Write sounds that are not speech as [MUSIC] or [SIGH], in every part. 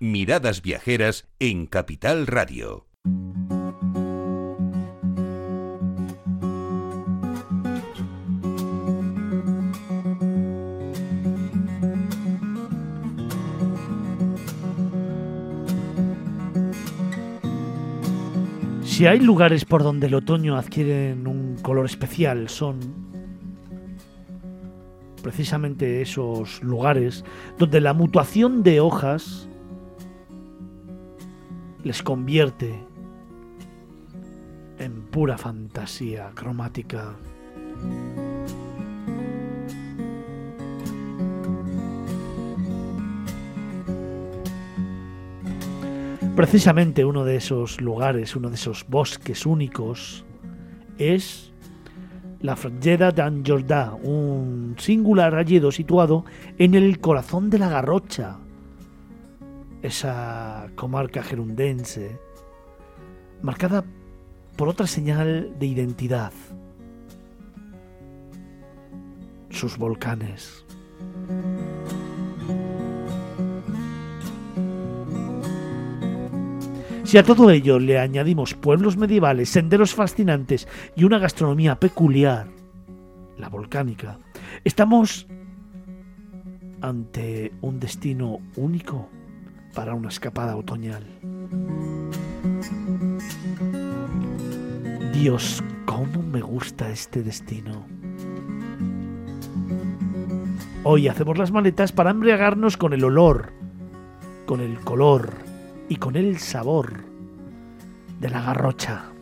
Miradas Viajeras en Capital Radio. Si hay lugares por donde el otoño adquiere un color especial, son precisamente esos lugares donde la mutuación de hojas les convierte en pura fantasía cromática. Precisamente uno de esos lugares, uno de esos bosques únicos, es la Frangeda d'An Jordà, un singular alledo situado en el corazón de la Garrocha, esa comarca gerundense, marcada por otra señal de identidad, sus volcanes. Si a todo ello le añadimos pueblos medievales, senderos fascinantes y una gastronomía peculiar, la volcánica, estamos ante un destino único para una escapada otoñal. Dios, cómo me gusta este destino. Hoy hacemos las maletas para embriagarnos con el olor, con el color, y con el sabor de la garrocha.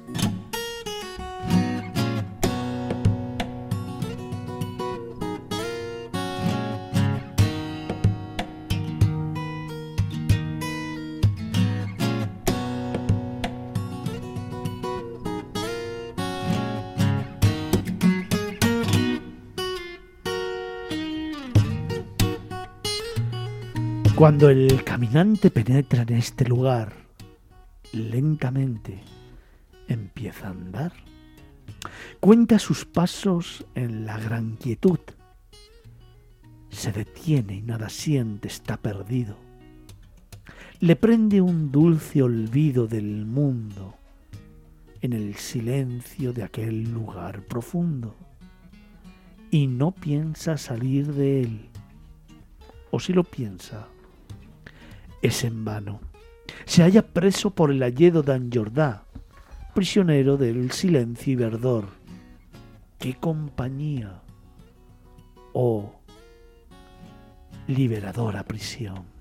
Cuando el caminante penetra en este lugar, lentamente empieza a andar. Cuenta sus pasos en la gran quietud. Se detiene y nada siente, está perdido. Le prende un dulce olvido del mundo en el silencio de aquel lugar profundo. Y no piensa salir de él. O si lo piensa, es en vano. Se halla preso por el alledo de Anjordá, prisionero del silencio y verdor. ¡Qué compañía! Oh, liberadora prisión.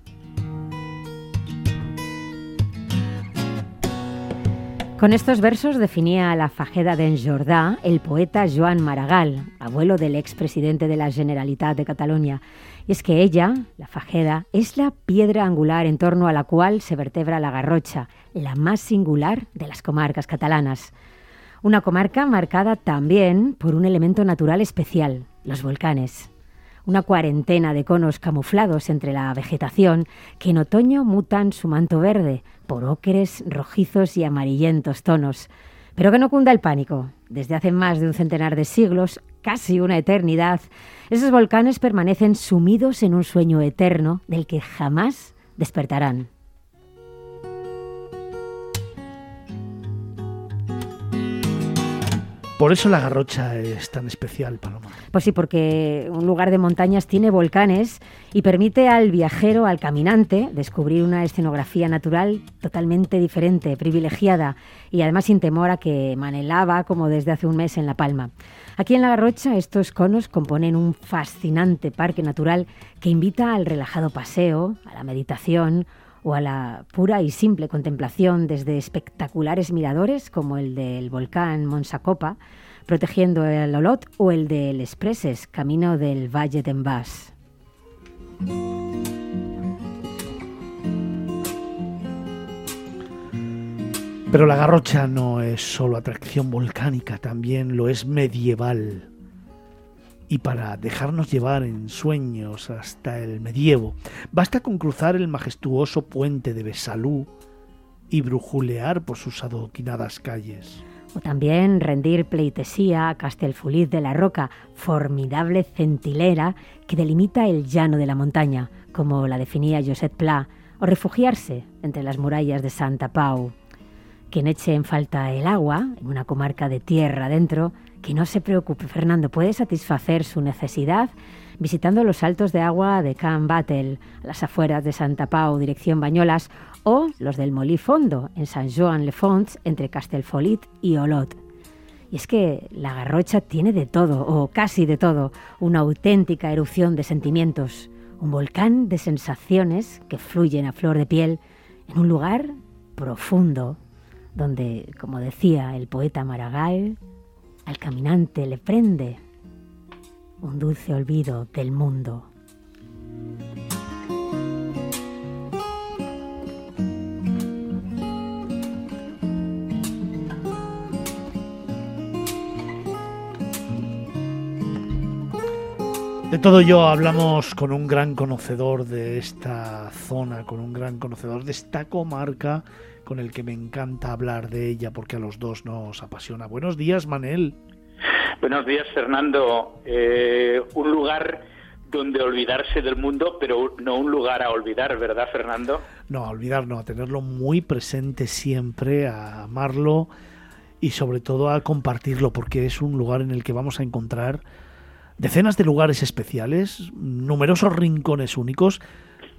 Con estos versos definía la fajeda de Enjordà el poeta Joan Maragall, abuelo del expresidente de la Generalitat de Cataluña. Y es que ella, la fajeda, es la piedra angular en torno a la cual se vertebra la Garrocha, la más singular de las comarcas catalanas. Una comarca marcada también por un elemento natural especial, los volcanes una cuarentena de conos camuflados entre la vegetación que en otoño mutan su manto verde por ocres, rojizos y amarillentos tonos. Pero que no cunda el pánico. Desde hace más de un centenar de siglos, casi una eternidad, esos volcanes permanecen sumidos en un sueño eterno del que jamás despertarán. Por eso la Garrocha es tan especial, Paloma. Pues sí, porque un lugar de montañas tiene volcanes y permite al viajero, al caminante, descubrir una escenografía natural totalmente diferente, privilegiada y además sin temor a que manelaba como desde hace un mes en La Palma. Aquí en La Garrocha estos conos componen un fascinante parque natural que invita al relajado paseo, a la meditación, o a la pura y simple contemplación desde espectaculares miradores como el del volcán Monsacopa, protegiendo el Olot, o el del Expreses, camino del Valle de Embás. Pero la Garrocha no es solo atracción volcánica, también lo es medieval y para dejarnos llevar en sueños hasta el medievo, basta con cruzar el majestuoso puente de Besalú y brujulear por sus adoquinadas calles. O también rendir pleitesía a Castelfuliz de la Roca, formidable centilera que delimita el llano de la montaña, como la definía Josep Pla, o refugiarse entre las murallas de Santa Pau. Quien eche en falta el agua, en una comarca de tierra adentro, que no se preocupe, Fernando, puede satisfacer su necesidad visitando los saltos de agua de Can Battle, las afueras de Santa Pau, dirección Bañolas, o los del Molí Fondo, en San Joan le Fonts, entre Castelfolit y Olot. Y es que la garrocha tiene de todo, o casi de todo, una auténtica erupción de sentimientos, un volcán de sensaciones que fluyen a flor de piel en un lugar profundo, donde, como decía el poeta Maragall, al caminante le prende un dulce olvido del mundo. De todo ello hablamos con un gran conocedor de esta zona, con un gran conocedor de esta comarca, con el que me encanta hablar de ella porque a los dos nos apasiona. Buenos días, Manel. Buenos días, Fernando. Eh, un lugar donde olvidarse del mundo, pero no un lugar a olvidar, ¿verdad, Fernando? No, a olvidar, no, a tenerlo muy presente siempre, a amarlo y sobre todo a compartirlo, porque es un lugar en el que vamos a encontrar decenas de lugares especiales, numerosos rincones únicos,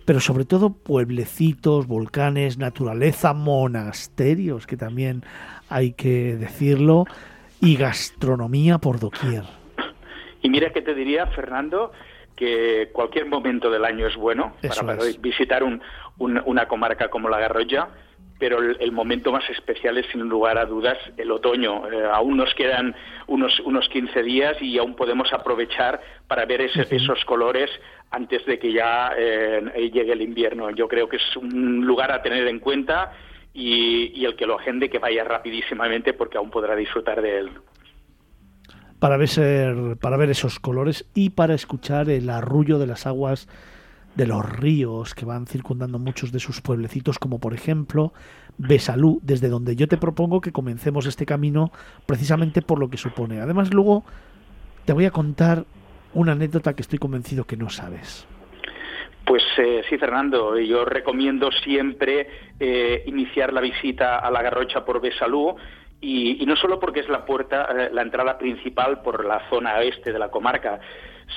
pero sobre todo pueblecitos, volcanes, naturaleza, monasterios, que también hay que decirlo, y gastronomía por doquier. Y mira que te diría, Fernando, que cualquier momento del año es bueno para, visitar una comarca como la Garroya, pero el, momento más especial es, sin lugar a dudas, el otoño. Eh, aún nos quedan unos, unos 15 días y aún podemos aprovechar para ver esos colores antes de que ya eh, llegue el invierno. Yo creo que es un lugar a tener en cuenta y, el que lo agende que vaya rapidísimamente porque aún podrá disfrutar de él. Para ver, para ver esos colores y para escuchar el arrullo de las aguas de los ríos que van circundando muchos de sus pueblecitos, como por ejemplo Besalú, desde donde yo te propongo que comencemos este camino precisamente por lo que supone. Además, luego te voy a contar una anécdota que estoy convencido que no sabes. Pues eh, sí, Fernando, yo recomiendo siempre eh, iniciar la visita a la Garrocha por Besalú y, no solo porque es la puerta, eh, la entrada principal por la zona oeste de la comarca,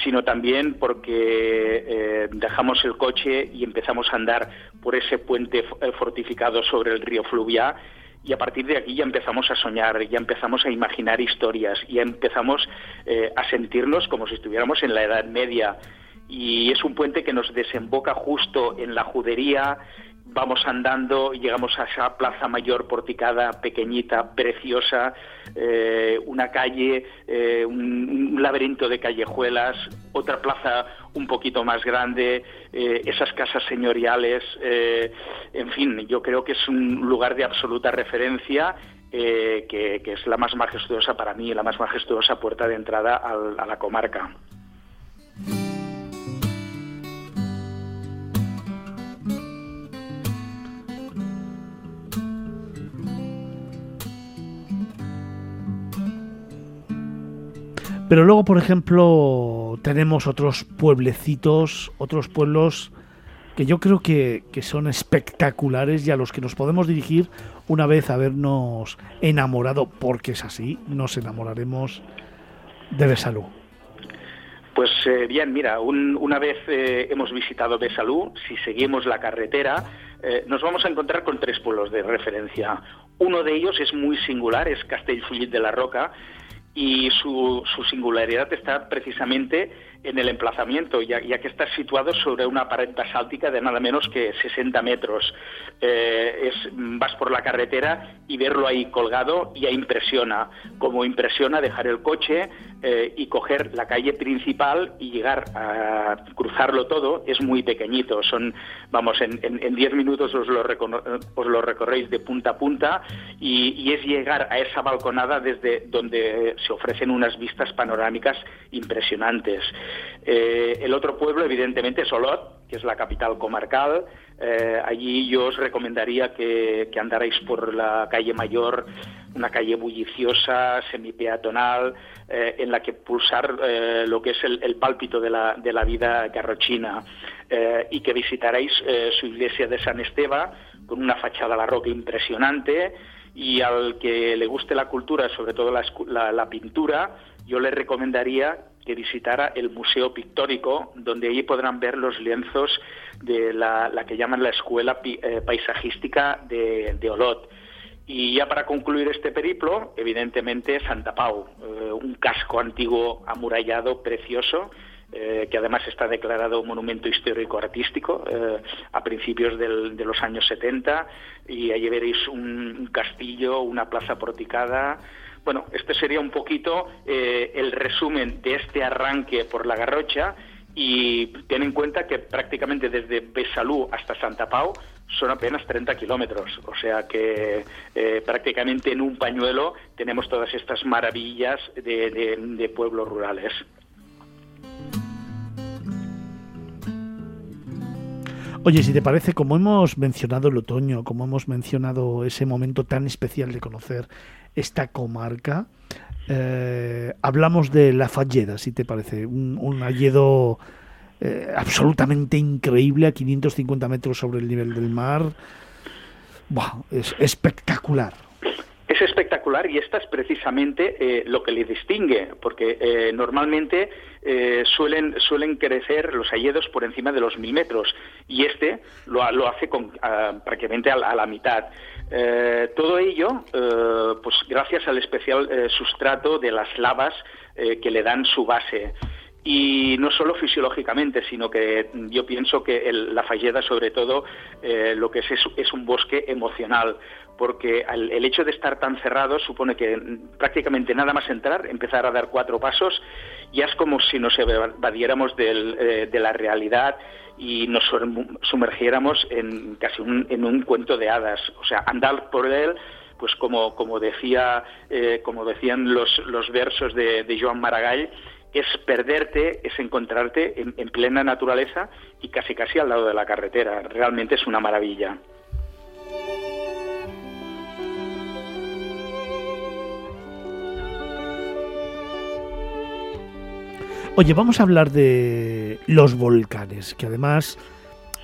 sino también porque dejamos el coche y empezamos a andar por ese puente fortificado sobre el río Fluviá y a partir de aquí ya empezamos a soñar, ya empezamos a imaginar historias, ya empezamos a sentirnos como si estuviéramos en la Edad Media y es un puente que nos desemboca justo en la judería. Vamos andando llegamos a esa plaza mayor porticada, pequeñita, preciosa, eh, una calle, eh, un, laberinto de callejuelas, otra plaza un poquito más grande, eh, esas casas señoriales, en fin, yo creo que es un lugar de absoluta referencia que, es la más majestuosa para mí, la más majestuosa puerta de entrada a la comarca. Pero luego, por ejemplo, tenemos otros pueblecitos, otros pueblos que yo creo que, son espectaculares y a los que nos podemos dirigir una vez habernos enamorado, porque es así, nos enamoraremos de Besalú. Pues eh, bien, mira, una vez eh, hemos visitado Besalú, si seguimos la carretera, eh, nos vamos a encontrar con tres pueblos de referencia. Uno de ellos es muy singular, es Castellfollit de la Roca, y su, su, singularidad está precisamente en el emplazamiento, ya, que está situado sobre una pared basáltica de nada menos que 60 metros. Eh, es, vas por la carretera y verlo ahí colgado ya impresiona. Como impresiona dejar el coche eh, y coger la calle principal y llegar a cruzarlo todo es muy pequeñito. Son, vamos, en 10 minutos os lo, os lo recorréis de punta a punta y es llegar a esa balconada desde donde se ofrecen unas vistas panorámicas impresionantes. El otro pueblo, evidentemente, es Olot, que es la capital comarcal. allí yo os recomendaría que, andarais por la calle Mayor, una calle bulliciosa, semipeatonal, eh, en la que pulsar eh, lo que es el, pálpito de la, la, vida garrochina eh, y que visitaréis su iglesia de San Esteban con una fachada a la roca impresionante y al que le guste la cultura, sobre todo la, pintura, yo le recomendaría que visitara el Museo Pictórico, donde allí podrán ver los lienzos de la, que llaman la Escuela Paisajística de, de Olot y ya para concluir este periplo, evidentemente Santa Pau, eh, un casco antiguo amurallado precioso, eh, que además está declarado monumento histórico artístico eh, a principios de los años 70 y allí veréis un, castillo, una plaza porticada. Bueno, este sería un poquito el resumen de este arranque por la Garrocha y ten en cuenta que prácticamente desde Besalú hasta Santa Pau son apenas 30 kilómetros, o sea que eh, prácticamente en un pañuelo tenemos todas estas maravillas de, pueblos rurales. Oye, si te parece, como hemos mencionado el otoño, como hemos mencionado ese momento tan especial de conocer esta comarca, eh, hablamos de la Falleda, si te parece, un, un alledo eh, absolutamente increíble a 550 metros sobre el nivel del mar. es espectacular. Es espectacular y esta es precisamente eh, lo que le distingue, porque eh, normalmente suelen, suelen crecer los hayedos por encima de los mil metros y este lo, lo hace con, prácticamente a, la mitad. Todo ello, pues gracias al especial sustrato de las lavas que le dan su base. Y no solo fisiológicamente, sino que yo pienso que la falleda, sobre todo, eh, lo que es, es, un bosque emocional, porque el, hecho de estar tan cerrado supone que prácticamente nada más entrar, empezar a dar cuatro pasos, ya es como si nos evadiéramos eh, de la realidad y nos sumergiéramos en casi un, en un cuento de hadas, o sea, andar por él pues como, como decía eh, como decían los, los versos de, de Joan Maragall es perderte, es encontrarte en, plena naturaleza y casi casi al lado de la carretera. Realmente es una maravilla. Oye, vamos a hablar de los volcanes, que además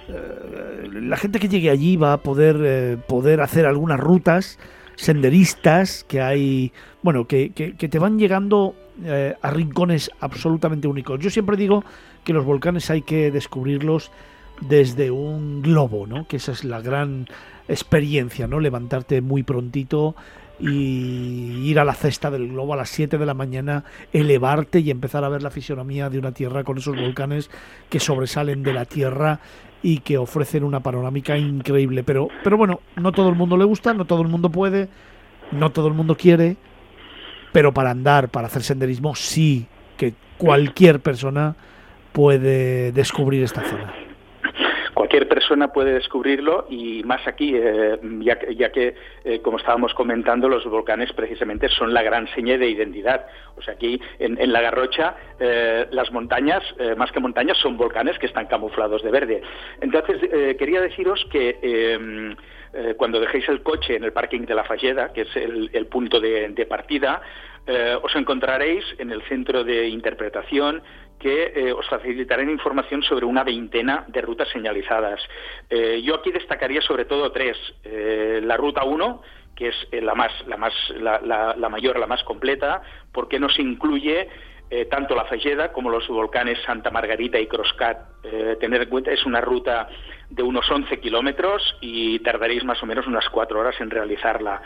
eh, la gente que llegue allí va a poder, eh, poder hacer algunas rutas senderistas que hay, bueno, que, que te van llegando eh, a rincones absolutamente únicos. Yo siempre digo que los volcanes hay que descubrirlos desde un globo, ¿no? Que esa es la gran experiencia, ¿no? Levantarte muy prontito y ir a la cesta del globo a las 7 de la mañana, elevarte y empezar a ver la fisionomía de una tierra con esos volcanes que sobresalen de la tierra y que ofrecen una panorámica increíble. Pero, pero bueno, no todo el mundo le gusta, no todo el mundo puede, no todo el mundo quiere, pero para andar, para hacer senderismo, sí que cualquier persona puede descubrir esta zona. Cualquier persona puede descubrirlo y más aquí, eh, ya, que, eh, como estábamos comentando, los volcanes precisamente son la gran seña de identidad. O sea, aquí en, la Garrocha eh, las montañas, más que montañas, son volcanes que están camuflados de verde. Entonces, quería deciros que cuando dejéis el coche en el parking de la Falleda, que es el, punto de, partida, os encontraréis en el centro de interpretación que eh, os facilitarán información sobre una veintena de rutas señalizadas. yo aquí destacaría sobre todo tres. la ruta 1, que es la, más, la, más, la, mayor, la más completa, porque nos incluye eh, tanto la Falleda como los volcanes Santa Margarita y Croscat. Eh, tener en cuenta, es una ruta de unos 11 kilómetros y tardaréis más o menos unas cuatro horas en realizarla.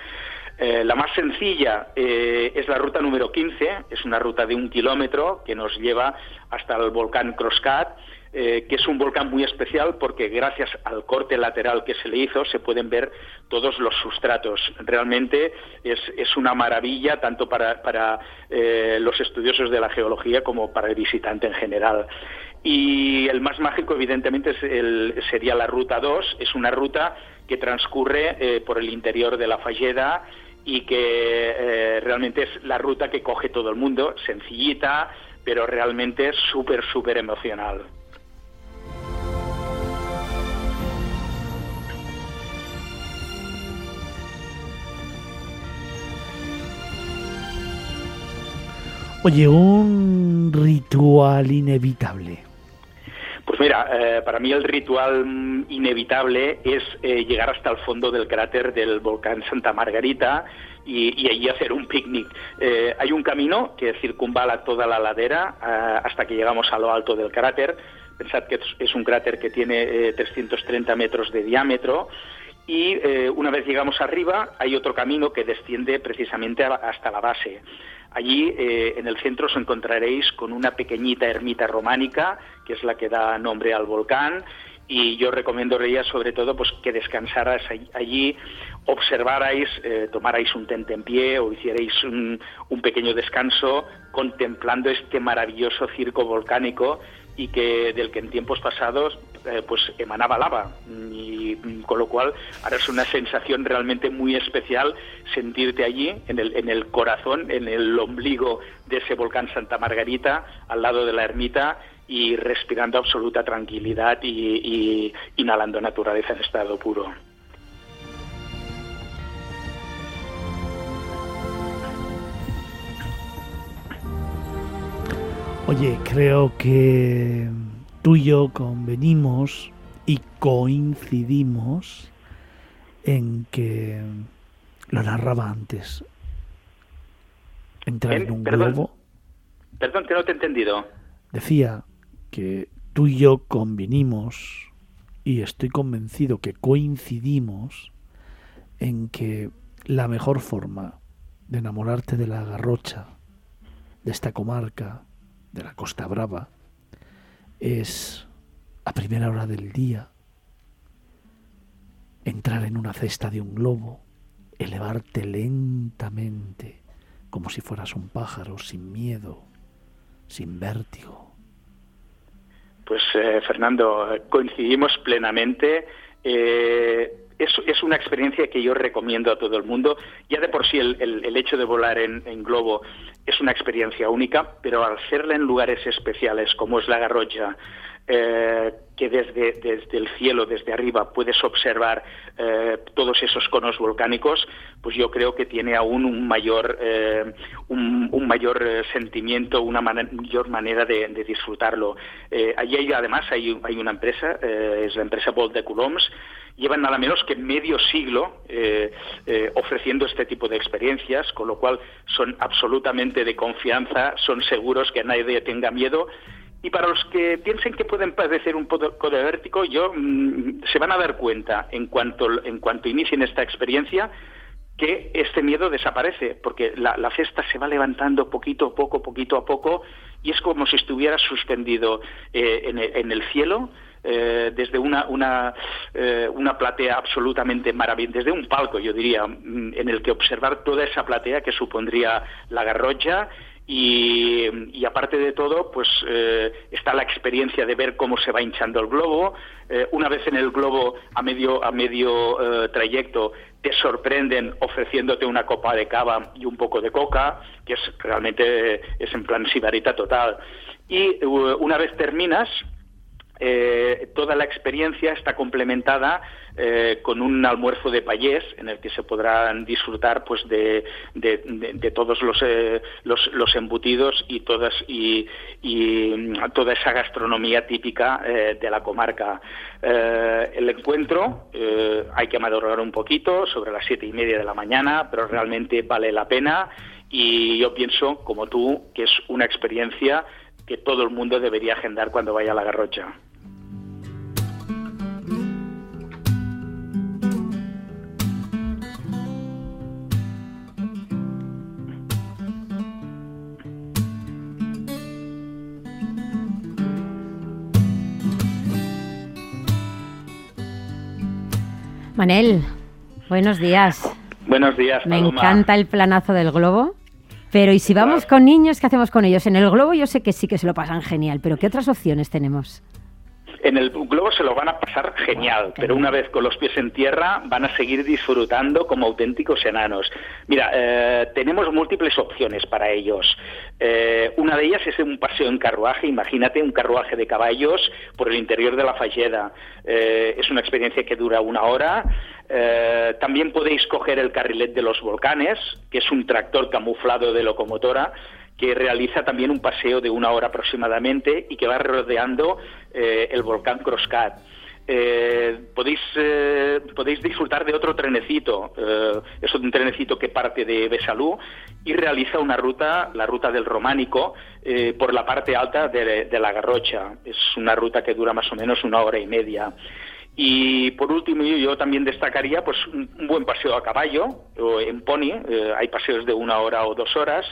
Eh, la más sencilla es la ruta número 15, es una ruta de un kilómetro que nos lleva hasta el volcán Croscat eh, que es un volcán muy especial porque gracias al corte lateral que se le hizo se pueden ver todos los sustratos. Realmente es, es una maravilla tanto para, para eh, los estudiosos de la geología como para el visitante en general. Y el más mágico, evidentemente, sería la Ruta 2. Es una ruta que transcurre eh, por el interior de la Falleda y que realmente es la ruta que coge todo el mundo, sencillita, pero realmente súper, súper emocional. Oye, un ritual inevitable. Pues mira, eh, para mí el ritual inevitable es eh, llegar hasta el fondo del cráter del volcán Santa Margarita y, allí hacer un picnic. Eh, hay un camino que circunvala toda la ladera hasta que llegamos a lo alto del cráter. Pensad que es un cráter que tiene 330 metros de diámetro y una vez llegamos arriba hay otro camino que desciende precisamente hasta la base. Allí eh, en el centro os encontraréis con una pequeñita ermita románica, que es la que da nombre al volcán, y yo recomendaría sobre todo pues que descansarais allí, observarais, eh, tomarais un tente en pie o hicierais un pequeño descanso contemplando este maravilloso circo volcánico y que del que en tiempos pasados eh, pues emanaba lava y mm, con lo cual ahora es una sensación realmente muy especial sentirte allí en el, en el corazón, en el ombligo de ese volcán Santa Margarita, al lado de la ermita y respirando absoluta tranquilidad y inhalando naturaleza en estado puro. Oye, creo que tú y yo convenimos y coincidimos en que lo narraba antes. Entrar en un globo. Perdón, que no te he entendido. Decía que tú y yo convenimos y estoy convencido que coincidimos en que la mejor forma de enamorarte de la garrocha, de esta comarca, de la Costa Brava es a primera hora del día entrar en una cesta de un globo, elevarte lentamente como si fueras un pájaro sin miedo, sin vértigo. Pues eh, Fernando, coincidimos plenamente. Eh, es, una experiencia que yo recomiendo a todo el mundo. Ya de por sí el, hecho de volar en, globo es una experiencia única, pero al hacerla en lugares especiales como es la Garrocha, eh, que desde, desde el cielo, desde arriba, puedes observar eh, todos esos conos volcánicos, pues yo creo que tiene aún un mayor, eh, un, mayor sentimiento, una mayor manera de, disfrutarlo. allí hay, además hay, hay una empresa, es la empresa Bolt de Coulombs, llevan nada menos que medio siglo ofreciendo este tipo de experiencias, con lo cual son absolutamente de confianza, son seguros que nadie tenga miedo. Y para los que piensen que pueden padecer un poco de vértigo, yo, mm, se van a dar cuenta en cuanto, en cuanto inicien esta experiencia que este miedo desaparece, porque la, cesta se va levantando poquito a poco, poquito a poco, y es como si estuviera suspendido eh, en el cielo, eh, desde una, una, eh, una platea absolutamente maravillosa, desde un palco, yo diría, mm, en el que observar toda esa platea que supondría la garrocha y, aparte de todo, pues eh, está la experiencia de ver cómo se va hinchando el globo. una vez en el globo, a medio, a medio trayecto, te sorprenden ofreciéndote una copa de cava y un poco de coca, que es realmente es en plan sibarita total. Y una vez terminas, eh, toda la experiencia está complementada eh, con un almuerzo de payés en el que se podrán disfrutar pues de, todos eh, los, los, embutidos y todas y, mm, toda esa gastronomía típica de la comarca el encuentro hay que madrugar un poquito sobre las siete y media de la mañana pero realmente vale la pena y yo pienso como tú que es una experiencia que todo el mundo debería agendar cuando vaya a la Garrocha. Manel, buenos días. Buenos días. Me encanta el planazo del globo. Pero ¿y si vamos con niños, qué hacemos con ellos? En el globo yo sé que sí que se lo pasan genial, pero ¿qué otras opciones tenemos? En el globo se lo van a pasar genial, pero una vez con los pies en tierra van a seguir disfrutando como auténticos enanos. Mira, eh, tenemos múltiples opciones para ellos. Eh, una de ellas es un paseo en carruaje, imagínate un carruaje de caballos por el interior de la falleda. Eh, es una experiencia que dura una hora. también podéis coger el carrilet de los volcanes, que es un tractor camuflado de locomotora que realiza también un paseo de una hora aproximadamente y que va rodeando eh, el volcán Croscat. Eh, podéis, eh, podéis disfrutar de otro trenecito, es un trenecito que parte de Besalú y realiza una ruta, la ruta del Románico, por la parte alta de, la Garrocha. Es una ruta que dura más o menos una hora y media. Y por último, yo también destacaría pues un, buen paseo a caballo o en pony. hay paseos de una hora o dos horas.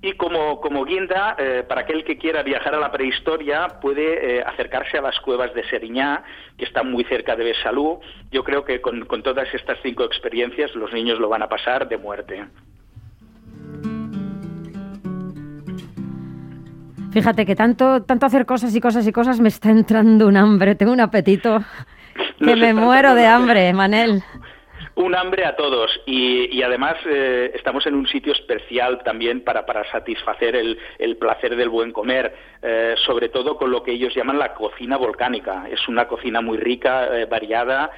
Y como, como guinda, eh, para aquel que quiera viajar a la prehistoria, puede eh, acercarse a las cuevas de Seriñá, que están muy cerca de Besalú. Yo creo que con, con todas estas cinco experiencias los niños lo van a pasar de muerte. Fíjate que tanto, tanto hacer cosas y cosas y cosas me está entrando un hambre, tengo un apetito [LAUGHS] que me muero de hambre, Manel un hambre a todos y, además eh, estamos en un sitio especial también para, para satisfacer el, placer del buen comer, eh, sobre todo con lo que ellos llaman la cocina volcánica. Es una cocina muy rica, eh, variada,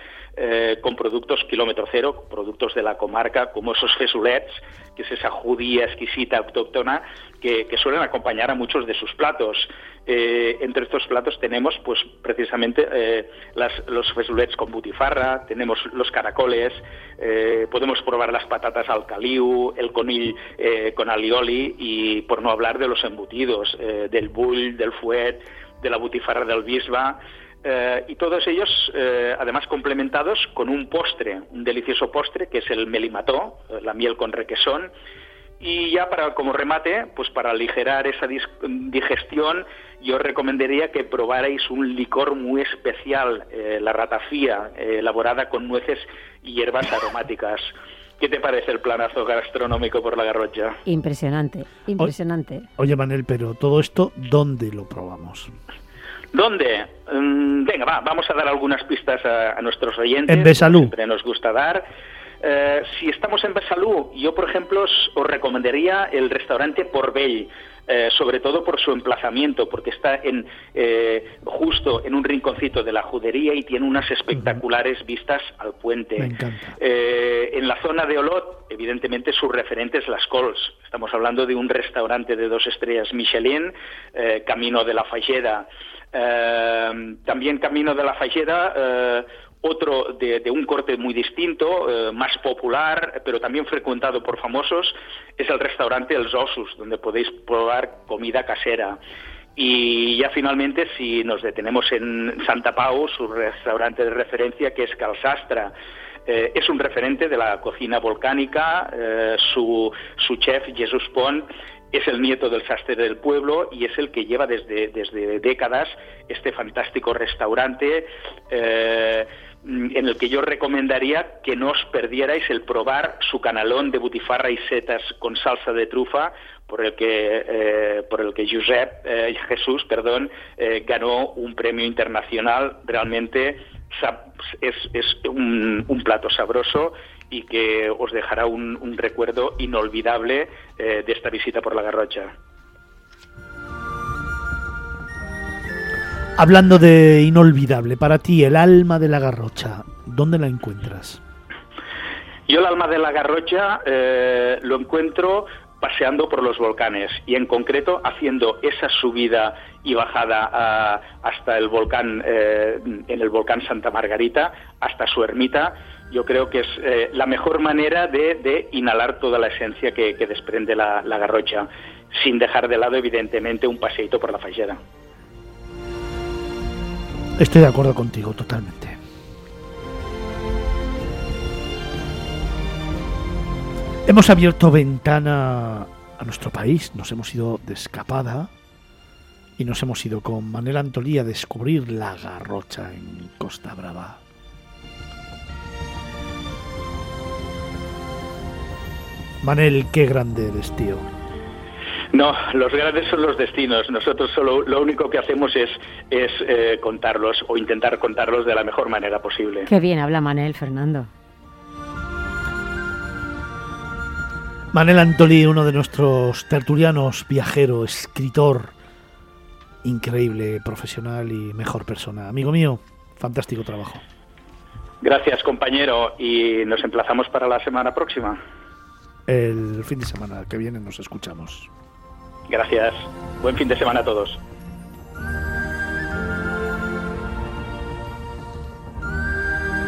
con productos kilómetro cero, productos de la comarca, como esos fesulets, que es esa judía exquisita autóctona que, suelen acompañar a muchos de sus platos. Eh, entre estos platos tenemos, pues, precisamente eh, los fesulets con butifarra, tenemos los caracoles, eh, podemos probar las patatas al caliu, el conil con alioli y, por no hablar de los embutidos, del bull, del fuet, de la butifarra del bisba. y todos ellos, además, complementados con un postre, un delicioso postre que es el melimató, la miel con requesón, y ya para como remate, pues para aligerar esa digestión, yo recomendaría que probarais un licor muy especial, eh, la ratafía, eh, elaborada con nueces y hierbas [LAUGHS] aromáticas. ¿Qué te parece el planazo gastronómico por la garrocha? Impresionante, impresionante. oye, Manel, pero todo esto, ¿dónde lo probamos? ¿Dónde? Mm, venga, va, vamos a dar algunas pistas a, nuestros oyentes. En Besalú. Siempre nos gusta dar. Eh, si estamos en Besalú, yo, por ejemplo, os, recomendaría el restaurante Porbell, eh, sobre todo por su emplazamiento, porque está en, eh, justo en un rinconcito de la judería y tiene unas espectaculares vistas al puente. en la zona de Olot, evidentemente, su referente es Las Cols. Estamos hablando de un restaurante de dos estrellas Michelin, Camino de la Falleda. también Camino de la Falleda otro de, un corte muy distinto, eh, más popular, pero también frecuentado por famosos, es el restaurante El Osus, donde podéis probar comida casera. Y ya finalmente, si nos detenemos en Santa Pau, su restaurante de referencia, que es Calsastra, eh, es un referente de la cocina volcánica, eh, su, su chef, Jesús Pont, es el nieto del sastre del pueblo y es el que lleva desde, desde décadas este fantástico restaurante. Mm, en el que yo recomendaría que no os perdierais el probar su canalón de butifarra y setas con salsa de trufa por el que eh, por el que Josep eh, Jesús perdón eh, ganó un premio internacional realmente es, es un, plato sabroso y que os dejará un, un recuerdo inolvidable de esta visita por la Garrocha. Hablando de inolvidable, para ti el alma de la garrocha, ¿dónde la encuentras? Yo el alma de la garrocha eh, lo encuentro paseando por los volcanes y en concreto haciendo esa subida y bajada hasta el volcán, eh, en el volcán Santa Margarita, hasta su ermita, yo creo que es eh, la mejor manera de, inhalar toda la esencia que, desprende la, la, garrocha, sin dejar de lado evidentemente un paseito por la fallera. Estoy de acuerdo contigo totalmente. Hemos abierto ventana a nuestro país, nos hemos ido de escapada y nos hemos ido con Manel Antolí a descubrir la garrocha en Costa Brava. Manel, qué grande eres, tío. No, los grandes son los destinos. Nosotros solo lo único que hacemos es, es eh, contarlos o intentar contarlos de la mejor manera posible. Qué bien habla Manel, Fernando. Manel Antolí, uno de nuestros tertulianos, viajero, escritor, increíble, profesional y mejor persona. Amigo mío, fantástico trabajo. Gracias, compañero, y nos emplazamos para la semana próxima. El fin de semana que viene nos escuchamos. Gracias. Buen fin de semana a todos.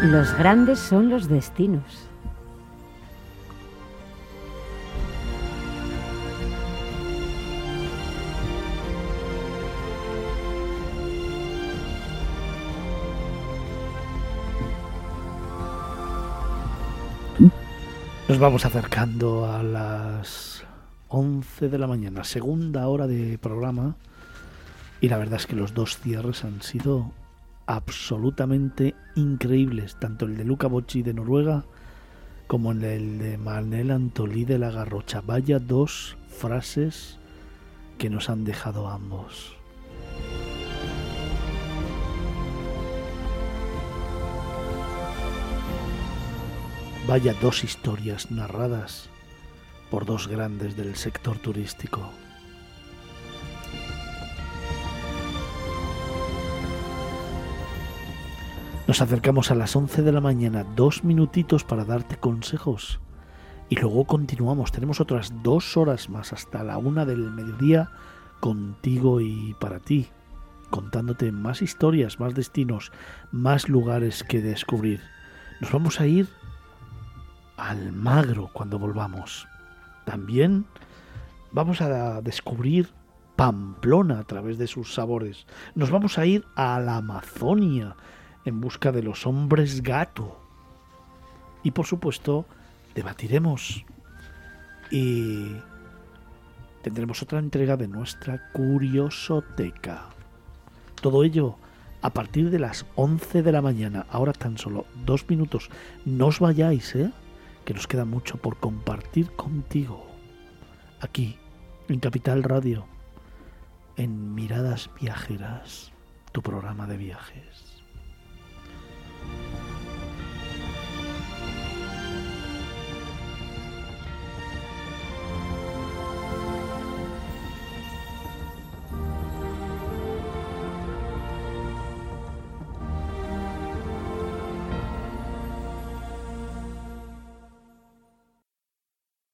Los grandes son los destinos. Nos vamos acercando a las 11 de la mañana, segunda hora de programa. Y la verdad es que los dos cierres han sido absolutamente increíbles, tanto el de Luca Bocci de Noruega como el de Manel Antolí de la Garrocha. Vaya dos frases que nos han dejado ambos. Vaya dos historias narradas por dos grandes del sector turístico. Nos acercamos a las 11 de la mañana, dos minutitos para darte consejos. Y luego continuamos, tenemos otras dos horas más hasta la una del mediodía contigo y para ti, contándote más historias, más destinos, más lugares que descubrir. Nos vamos a ir Almagro cuando volvamos. También vamos a descubrir Pamplona a través de sus sabores. Nos vamos a ir a la Amazonia en busca de los hombres gato. Y por supuesto, debatiremos y tendremos otra entrega de nuestra curiosoteca. Todo ello a partir de las 11 de la mañana. Ahora tan solo dos minutos. No os vayáis, ¿eh? Que nos queda mucho por compartir contigo, aquí, en Capital Radio, en Miradas Viajeras, tu programa de viajes.